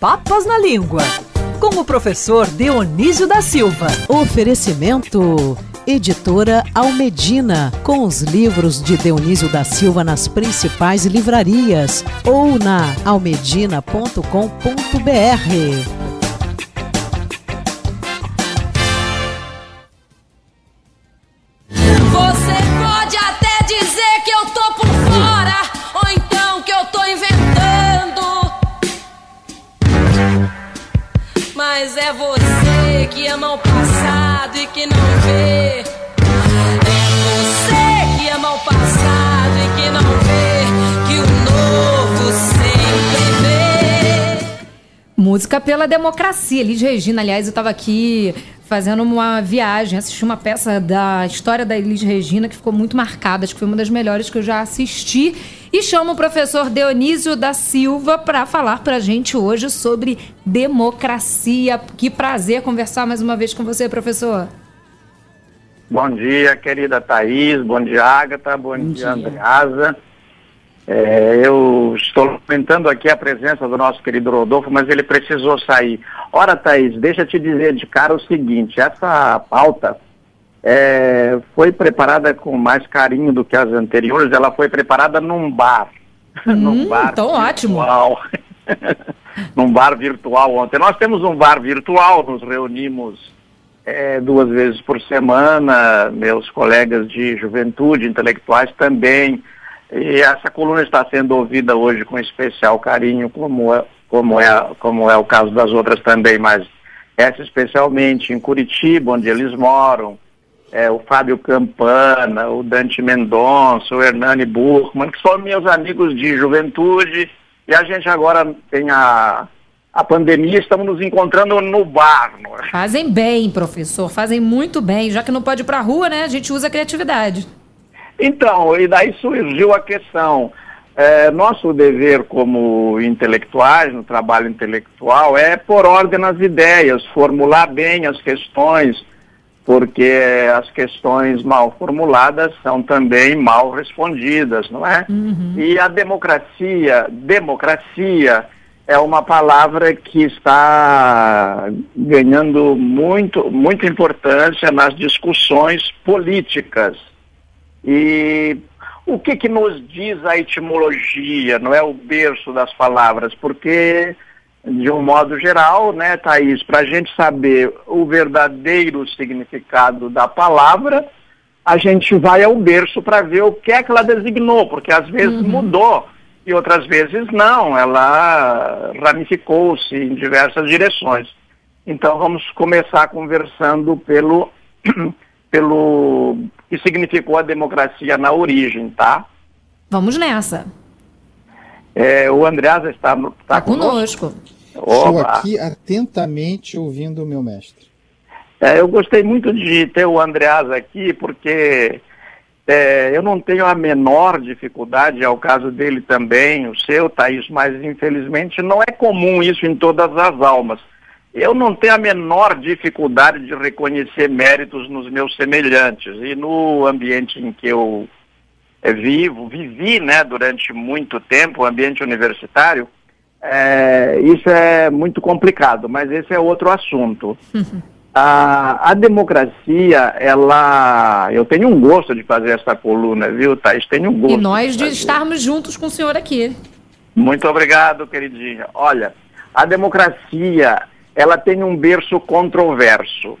Papas na Língua, com o professor Dionísio da Silva. Oferecimento. Editora Almedina, com os livros de Dionísio da Silva nas principais livrarias ou na almedina.com.br. que ama o passado e que não vê. É você que ama o passado e que não vê que o novo sempre vê. Música pela democracia. Elis Regina, aliás, eu estava aqui fazendo uma viagem, assisti uma peça da história da Elis Regina que ficou muito marcada, acho que foi uma das melhores que eu já assisti. E chamo o professor Dionísio da Silva para falar para a gente hoje sobre democracia. Que prazer conversar mais uma vez com você, professor. Bom dia, querida Thaís, bom dia, Agatha, bom, Bom dia, dia. Andreasa. É, eu estou lamentando aqui a presença do nosso querido Rodolfo, mas ele precisou sair. Ora, Thaís, deixa eu te dizer de cara o seguinte, essa pauta é, foi preparada com mais carinho do que as anteriores, ela foi preparada num bar. num Hum, bar então ótimo. virtual. num bar virtual ontem. Nós temos um bar virtual, nos reunimos é, duas vezes por semana, meus colegas de juventude, intelectuais também. E essa coluna está sendo ouvida hoje com especial carinho, como é, como é, como é o caso das outras também, mas essa especialmente em Curitiba, onde eles moram, é, o Fábio Campana, o Dante Mendonça, o Hernani Burkman, que são meus amigos de juventude, e a gente agora tem a, a pandemia, estamos nos encontrando no bar. é? Fazem bem, professor, fazem muito bem. Já que não pode ir pra rua, né? A gente usa a criatividade. Então, e daí surgiu a questão. É, nosso dever como intelectuais, no trabalho intelectual, é pôr ordem nas ideias, formular bem as questões, porque as questões mal formuladas são também mal respondidas, não é? E a democracia, democracia é uma palavra que está ganhando muito, muita importância nas discussões políticas. E o que, que nos diz a etimologia, não é o berço das palavras? Porque, de um modo geral, né, Thaís, para a gente saber o verdadeiro significado da palavra, a gente vai ao berço para ver o que é que ela designou, porque às vezes mudou e outras vezes não, ela ramificou-se em diversas direções. Então vamos começar conversando pelo, pelo que significou a democracia na origem, tá? Vamos nessa. É, o Andreasa está, está Tá conosco. Estou Opa. aqui atentamente ouvindo o meu mestre. É, eu gostei muito de ter o Andreasa aqui, porque é, eu não tenho a menor dificuldade, é o caso dele também, o seu, Thaís, mas infelizmente não é comum isso em todas as almas. Eu não tenho a menor dificuldade de reconhecer méritos nos meus semelhantes. E no ambiente em que eu é, vivo, vivi né, durante muito tempo, o ambiente universitário, é, isso é muito complicado, mas esse é outro assunto. A, a democracia, ela. Eu tenho um gosto de fazer essa coluna, viu, Thaís? Tenho um gosto. E nós de fazer. estarmos juntos com o senhor aqui. Muito obrigado, queridinha. Olha, a democracia, ela tem um berço controverso.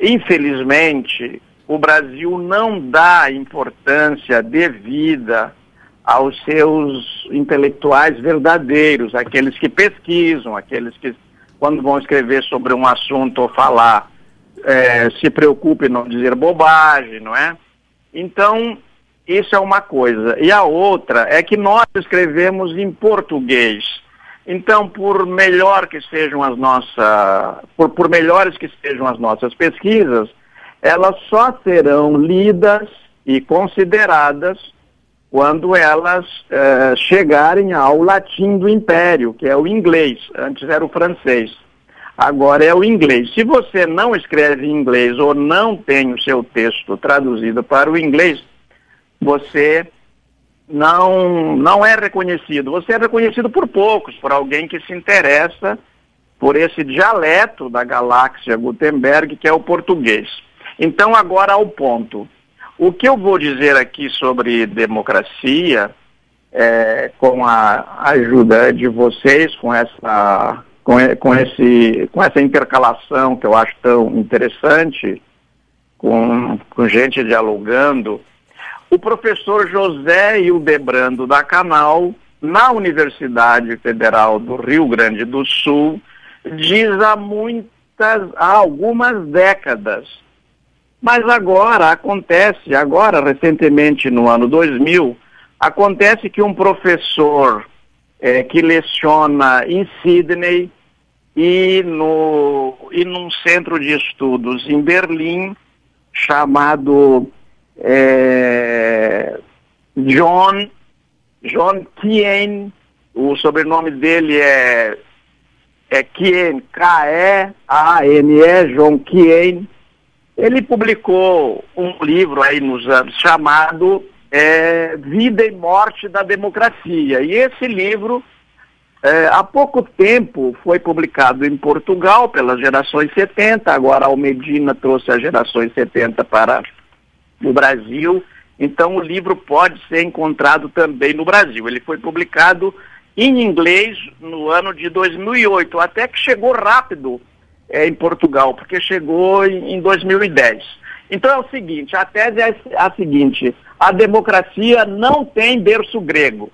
Infelizmente, o Brasil não dá importância devida aos seus intelectuais verdadeiros, aqueles que pesquisam, aqueles que, quando vão escrever sobre um assunto ou falar, eh, se preocupem em não dizer bobagem, não é? Então, isso é uma coisa. E a outra é que nós escrevemos em português. Então, por melhor que sejam as nossas, por, por melhores que sejam as nossas pesquisas, elas só serão lidas e consideradas quando elas eh, chegarem ao latim do império, que é o inglês. Antes era o francês. Agora é o inglês. Se você não escreve em inglês ou não tem o seu texto traduzido para o inglês, você não, não é reconhecido. Você é reconhecido por poucos, por alguém que se interessa por esse dialeto da galáxia Gutenberg, que é o português. Então, agora ao ponto. O que eu vou dizer aqui sobre democracia, é, com a ajuda de vocês, com essa, com, com, esse, com essa intercalação que eu acho tão interessante, com, com gente dialogando, o professor José Hildebrando da Canal, na Universidade Federal do Rio Grande do Sul, diz há muitas, há algumas décadas. Mas agora acontece, agora recentemente no ano 2000, acontece que um professor é, que leciona em Sydney e, no, e num centro de estudos em Berlim, chamado é, John, John Kien, o sobrenome dele é, é Kien, K-E-A-N-E, John Kien. Ele publicou um livro aí nos anos chamado é, Vida e Morte da Democracia. E esse livro, é, há pouco tempo, foi publicado em Portugal pelas gerações 70, agora Almedina trouxe as gerações 70 para no Brasil. Então, o livro pode ser encontrado também no Brasil. Ele foi publicado em inglês no ano de 2008, até que chegou rápido é, em Portugal, porque chegou em, em 2010. Então é o seguinte, a tese é a seguinte, a democracia não tem berço grego.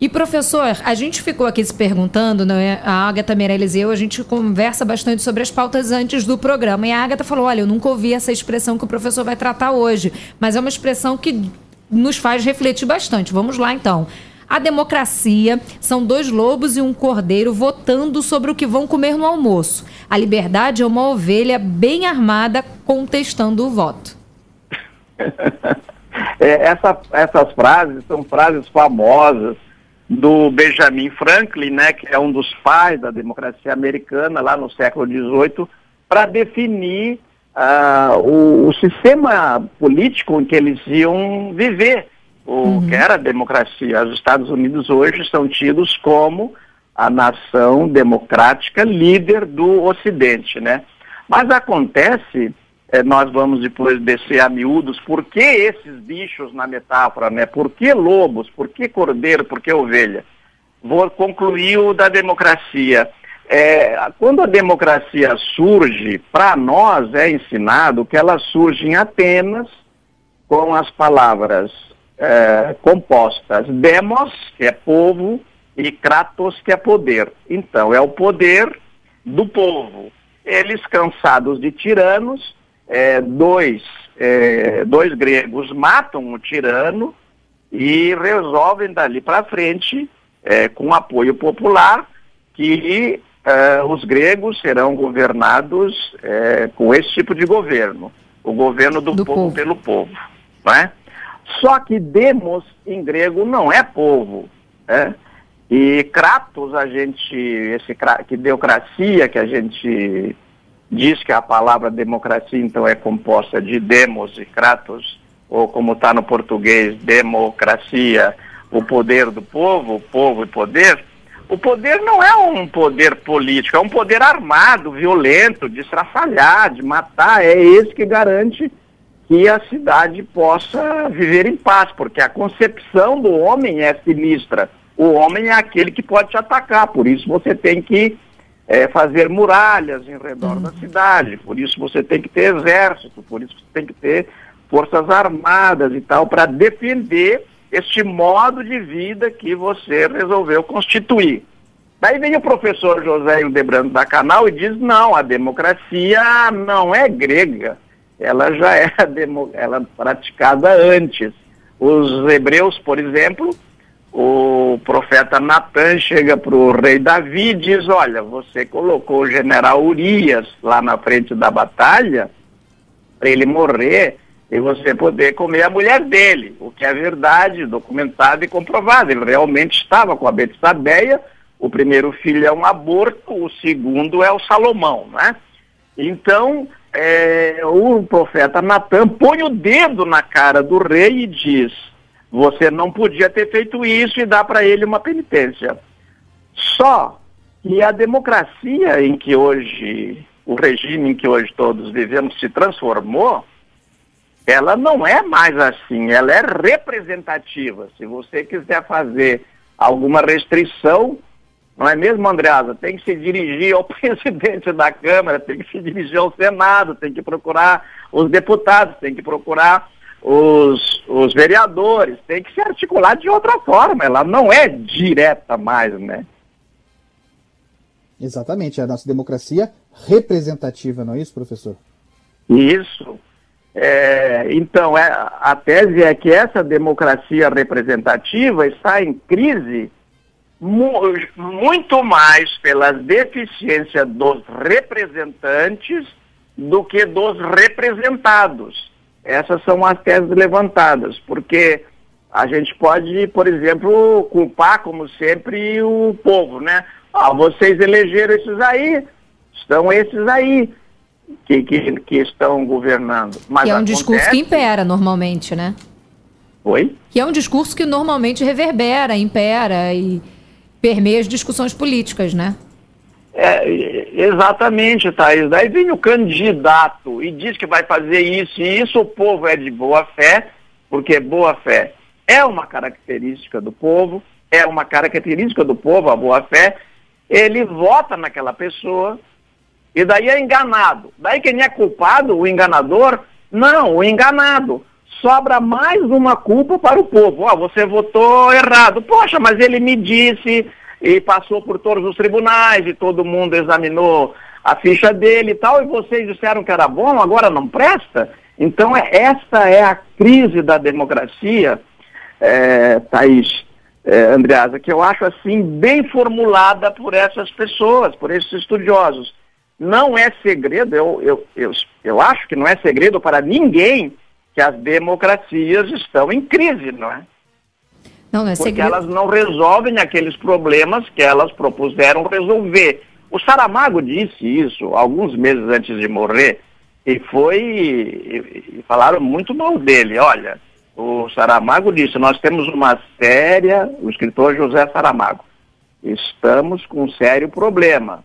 E professor, a gente ficou aqui se perguntando, né? a Agatha Meirelles e eu, a gente conversa bastante sobre as pautas antes do programa. E a Agatha falou: olha, eu nunca ouvi essa expressão que o professor vai tratar hoje, mas é uma expressão que nos faz refletir bastante. Vamos lá então. A democracia são dois lobos e um cordeiro votando sobre o que vão comer no almoço. A liberdade é uma ovelha bem armada contestando o voto. é, essa, essas frases são frases famosas do Benjamin Franklin, né, que é um dos pais da democracia americana lá no século XVIII, para definir uh, o, o, sistema político em que eles iam viver, o uhum. que era a democracia. Os Estados Unidos hoje são tidos como a nação democrática líder do Ocidente, né? Mas acontece é, nós vamos depois descer a miúdos, por que esses bichos na metáfora, né? Por que lobos? Por que cordeiro? Por que ovelha? Vou concluir o da democracia. É, quando a democracia surge, para nós é ensinado que ela surge em Atenas com as palavras é, compostas demos, que é povo, e kratos, que é poder. Então, é o poder do povo. Eles, cansados de tiranos, é, dois, é, dois gregos matam o tirano e resolvem dali para frente, é, com apoio popular, que é, os gregos serão governados é, com esse tipo de governo, o governo do, do povo, povo, pelo povo. Né? Só que demos em grego não é povo. Né? E Kratos, a gente, esse que democracia que a gente diz que a palavra democracia então é composta de demos e kratos, ou como está no português, democracia, o poder do povo, povo e poder, o poder não é um poder político, é um poder armado, violento, de estraçalhar, de matar, é esse que garante que a cidade possa viver em paz, porque a concepção do homem é sinistra. O homem é aquele que pode te atacar, por isso você tem que é, fazer muralhas em redor uhum. da cidade, por isso você tem que ter exército, por isso você tem que ter forças armadas e tal, para defender este modo de vida que você resolveu constituir. Daí vem o professor José Hildebrando da Canal e diz, não, a democracia não é grega, ela já é ela praticada antes. Os hebreus, por exemplo, o profeta Natan chega para o rei Davi e diz, olha, você colocou o general Urias lá na frente da batalha para ele morrer e você poder comer a mulher dele, o que é verdade, documentado e comprovado. Ele realmente estava com a Betsabeia, o primeiro filho é um aborto, o segundo é o Salomão, né? Então, é, o profeta Natan põe o dedo na cara do rei e diz, você não podia ter feito isso e dar para ele uma penitência. Só que a democracia em que hoje, o regime em que hoje todos vivemos se transformou, ela não é mais assim, ela é representativa. Se você quiser fazer alguma restrição, não é mesmo, Andreasa? Tem que se dirigir ao presidente da Câmara, tem que se dirigir ao Senado, tem que procurar os deputados, tem que procurar os, os vereadores, tem que se articular de outra forma. Ela não é direta mais, né? Exatamente, é a nossa democracia representativa, não é isso, professor? Isso. É, então, é, a tese é que essa democracia representativa está em crise mu muito mais pelas deficiências dos representantes do que dos representados. Essas são as teses levantadas, porque a gente pode, por exemplo, culpar, como sempre, o povo, né? Ah, vocês elegeram esses aí, estão esses aí que, que, que estão governando. Mas que é um acontece... discurso que impera normalmente, né? Oi? Que é um discurso que normalmente reverbera, impera e permeia as discussões políticas, né? É, exatamente, Thaís. Daí vem o candidato e diz que vai fazer isso, e isso o povo é de boa fé, porque boa fé é uma característica do povo, é uma característica do povo, a boa fé. Ele vota naquela pessoa, e daí é enganado. Daí quem é culpado, o enganador? Não, o enganado. Sobra mais uma culpa para o povo. Ó, oh, você votou errado. Poxa, mas ele me disse e passou por todos os tribunais e todo mundo examinou a ficha dele e tal, e vocês disseram que era bom, agora não presta? Então, é, essa é a crise da democracia, é, Thaís, é, Andreasa, que eu acho assim bem formulada por essas pessoas, por esses estudiosos. Não é segredo, eu, eu, eu, eu acho que não é segredo para ninguém que as democracias estão em crise, não é? Não, não é Porque segredo. elas não resolvem aqueles problemas que elas propuseram resolver. O Saramago disse isso alguns meses antes de morrer e foi e, e falaram muito mal dele. Olha, o Saramago disse: nós temos uma séria, o escritor José Saramago, estamos com um sério problema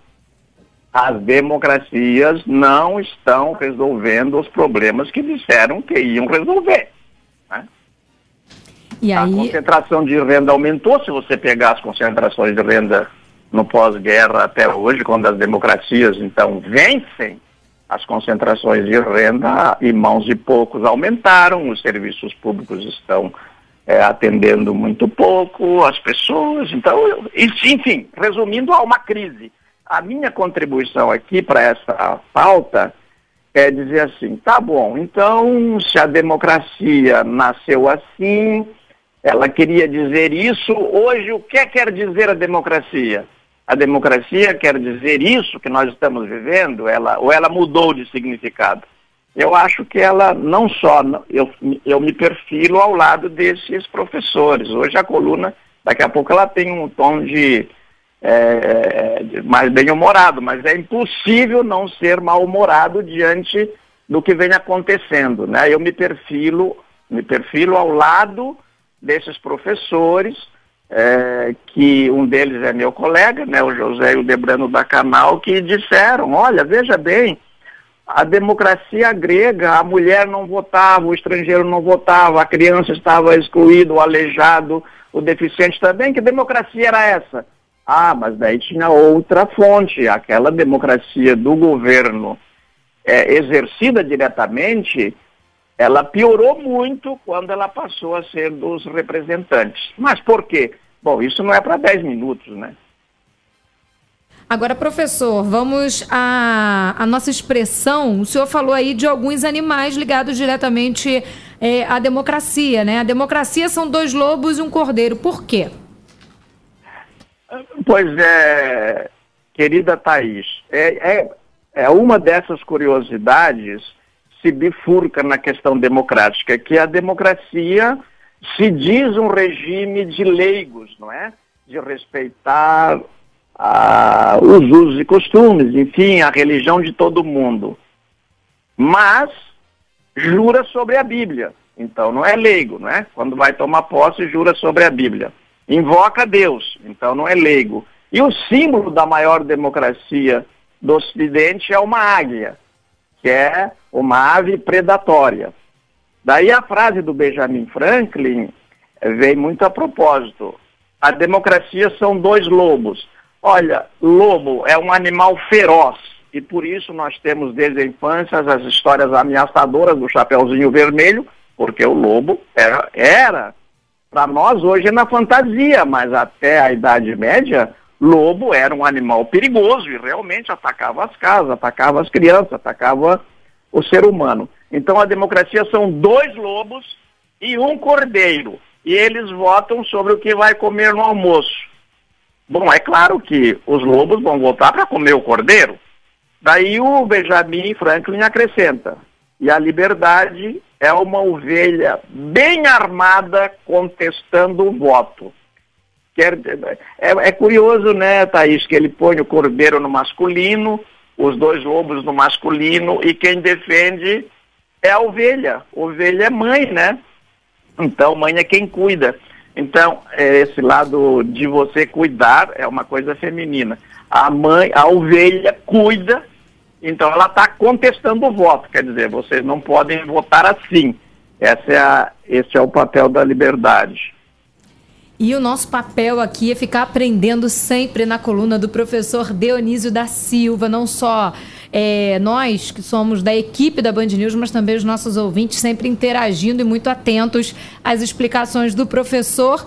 as democracias não estão resolvendo os problemas que disseram que iam resolver. E aí... A concentração de renda aumentou, se você pegar as concentrações de renda no pós-guerra até hoje, quando as democracias então vencem, as concentrações de renda em mãos de poucos aumentaram, os serviços públicos estão é, atendendo muito pouco as pessoas, então, enfim, resumindo, há uma crise. A minha contribuição aqui para essa pauta é dizer assim, tá bom, então se a democracia nasceu assim, ela queria dizer isso, hoje o que quer dizer a democracia? A democracia quer dizer isso que nós estamos vivendo, ela, ou ela mudou de significado? Eu acho que ela não só, eu, eu me perfilo ao lado desses professores. Hoje a coluna, daqui a pouco ela tem um tom de é, é mais bem-humorado, mas é impossível não ser mal-humorado diante do que vem acontecendo. Né? Eu me perfilo, me perfilo ao lado desses professores, é, que um deles é meu colega, né, o José e o Debrano que disseram, olha, veja bem, a democracia grega, a mulher não votava, o estrangeiro não votava, a criança estava excluída, o aleijado, o deficiente também, que democracia era essa? Ah, mas daí tinha outra fonte, aquela democracia do governo é, exercida diretamente, ela piorou muito quando ela passou a ser dos representantes. Mas por quê? Bom, isso não é para 10 minutos, né? Agora, professor, vamos à, à nossa expressão. O senhor falou aí de alguns animais ligados diretamente é, à democracia, né? A democracia são dois lobos e um cordeiro. Por quê? Pois é, querida Thaís, é, é, é uma dessas curiosidades se bifurca na questão democrática, que a democracia se diz um regime de leigos, não é? De respeitar ah, os usos e costumes, enfim, a religião de todo mundo. Mas jura sobre a Bíblia. então não é leigo, não é? Quando vai tomar posse, jura sobre a Bíblia. Invoca Deus, então não é leigo. E o símbolo da maior democracia do Ocidente é uma águia, que é uma ave predatória. Daí a frase do Benjamin Franklin vem muito a propósito. A democracia são dois lobos. Olha, lobo é um animal feroz e por isso nós temos desde a infância as histórias ameaçadoras do Chapeuzinho Vermelho, porque o lobo era, era para nós hoje é na fantasia, mas até a Idade Média, lobo era um animal perigoso e realmente atacava as casas, atacava as crianças, atacava o ser humano. Então a democracia são dois lobos e um cordeiro. E eles votam sobre o que vai comer no almoço. Bom, é claro que os lobos vão votar para comer o cordeiro. Daí o Benjamin Franklin acrescenta: e a liberdade é uma ovelha bem armada contestando o voto. Quer, é, é curioso, né, Thaís, que ele põe o cordeiro no masculino, os dois lobos no masculino, e quem defende é a ovelha. Ovelha é mãe, né? Então, mãe é quem cuida. Então, é esse lado de você cuidar é uma coisa feminina. A mãe, a ovelha cuida, então ela está contestando o voto. Quer dizer, vocês não podem votar assim. Essa é a, esse é o papel da liberdade. E o nosso papel aqui é ficar aprendendo sempre na coluna do professor Dionísio da Silva, não só é, nós que somos da equipe da Band News, mas também os nossos ouvintes sempre interagindo e muito atentos às explicações do professor.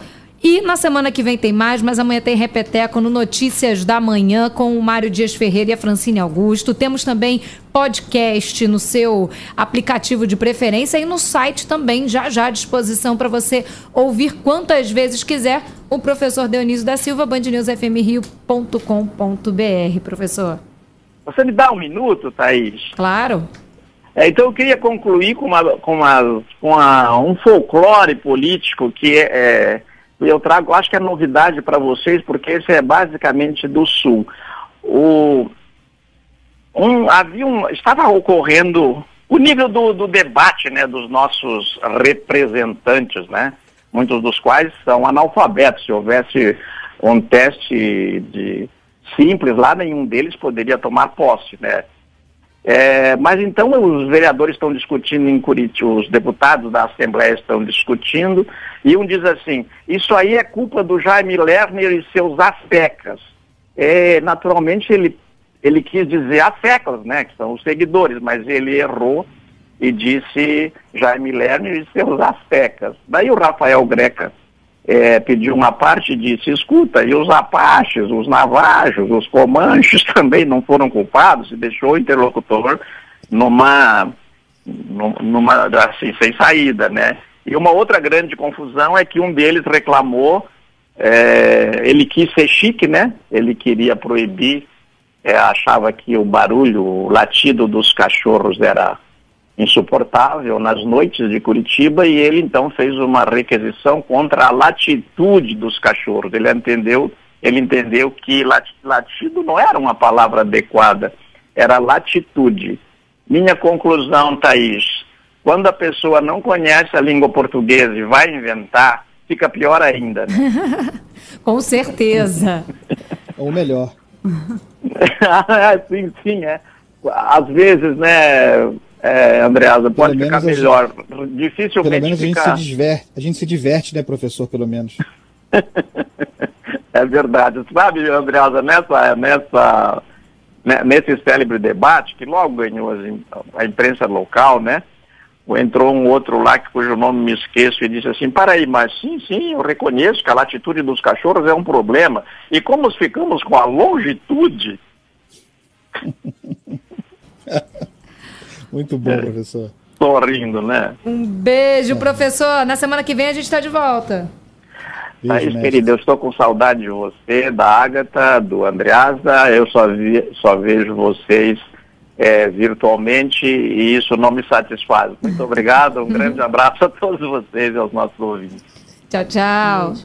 E na semana que vem tem mais, mas amanhã tem Repeteco no Notícias da Manhã com o Mário Dias Ferreira e a Francine Augusto. Temos também podcast no seu aplicativo de preferência e no site também, já já à disposição para você ouvir quantas vezes quiser o professor Dionísio da Silva, bandnewsfmrio.com.br, professor. Você me dá um minuto, Thaís? Claro. É, então eu queria concluir com, uma, com, uma, com uma, um folclore político que é, eu trago, acho que é novidade para vocês, porque esse é basicamente do Sul. O, um, havia um, estava ocorrendo o nível do, do debate né, dos nossos representantes, né, muitos dos quais são analfabetos. Se houvesse um teste de simples lá, nenhum deles poderia tomar posse, né? É, mas então os vereadores estão discutindo em Curitiba, os deputados da Assembleia estão discutindo, e um diz assim, isso aí é culpa do Jaime Lerner e seus afecas. É, naturalmente ele, ele quis dizer afecas, né, que são os seguidores, mas ele errou e disse Jaime Lerner e seus afecas. Daí o Rafael Greca é, pediu uma parte e disse, escuta, e os apaches, os navajos, os comanches também não foram culpados e deixou o interlocutor numa, numa assim, sem saída, né? E uma outra grande confusão é que um deles reclamou, é, ele quis ser chique, né? Ele queria proibir, é, achava que o barulho, o latido dos cachorros era insuportável nas noites de Curitiba e ele então fez uma requisição contra a latitude dos cachorros. Ele entendeu, ele entendeu que latido não era uma palavra adequada, era latitude. Minha conclusão, Thaís, quando a pessoa não conhece a língua portuguesa e vai inventar, fica pior ainda. Né? Com certeza. Ou melhor. sim, sim, é. Às vezes, né, é, Andreasa, pode ficar melhor. Gente, Dificilmente Pelo menos a gente se diverte, a gente se diverte, né, professor, pelo menos. é verdade. Sabe, Andreasa, nessa, nessa, né, nesse célebre debate, que logo ganhou a imprensa local, né? Entrou um outro lá, que cujo nome me esqueço, e disse assim, para aí, mas sim, sim, eu reconheço que a latitude dos cachorros é um problema. E como ficamos com a longitude... Muito bom, é. professor. Tô rindo, né? Um beijo, é. professor. Na semana que vem a gente está de volta. Beijo, Aí, querido, eu estou com saudade de você, da Agatha, do Andreasa. Eu só, vi, só vejo vocês é, virtualmente e isso não me satisfaz. Muito obrigado, um grande abraço a todos vocês e aos nossos ouvintes. Tchau, tchau.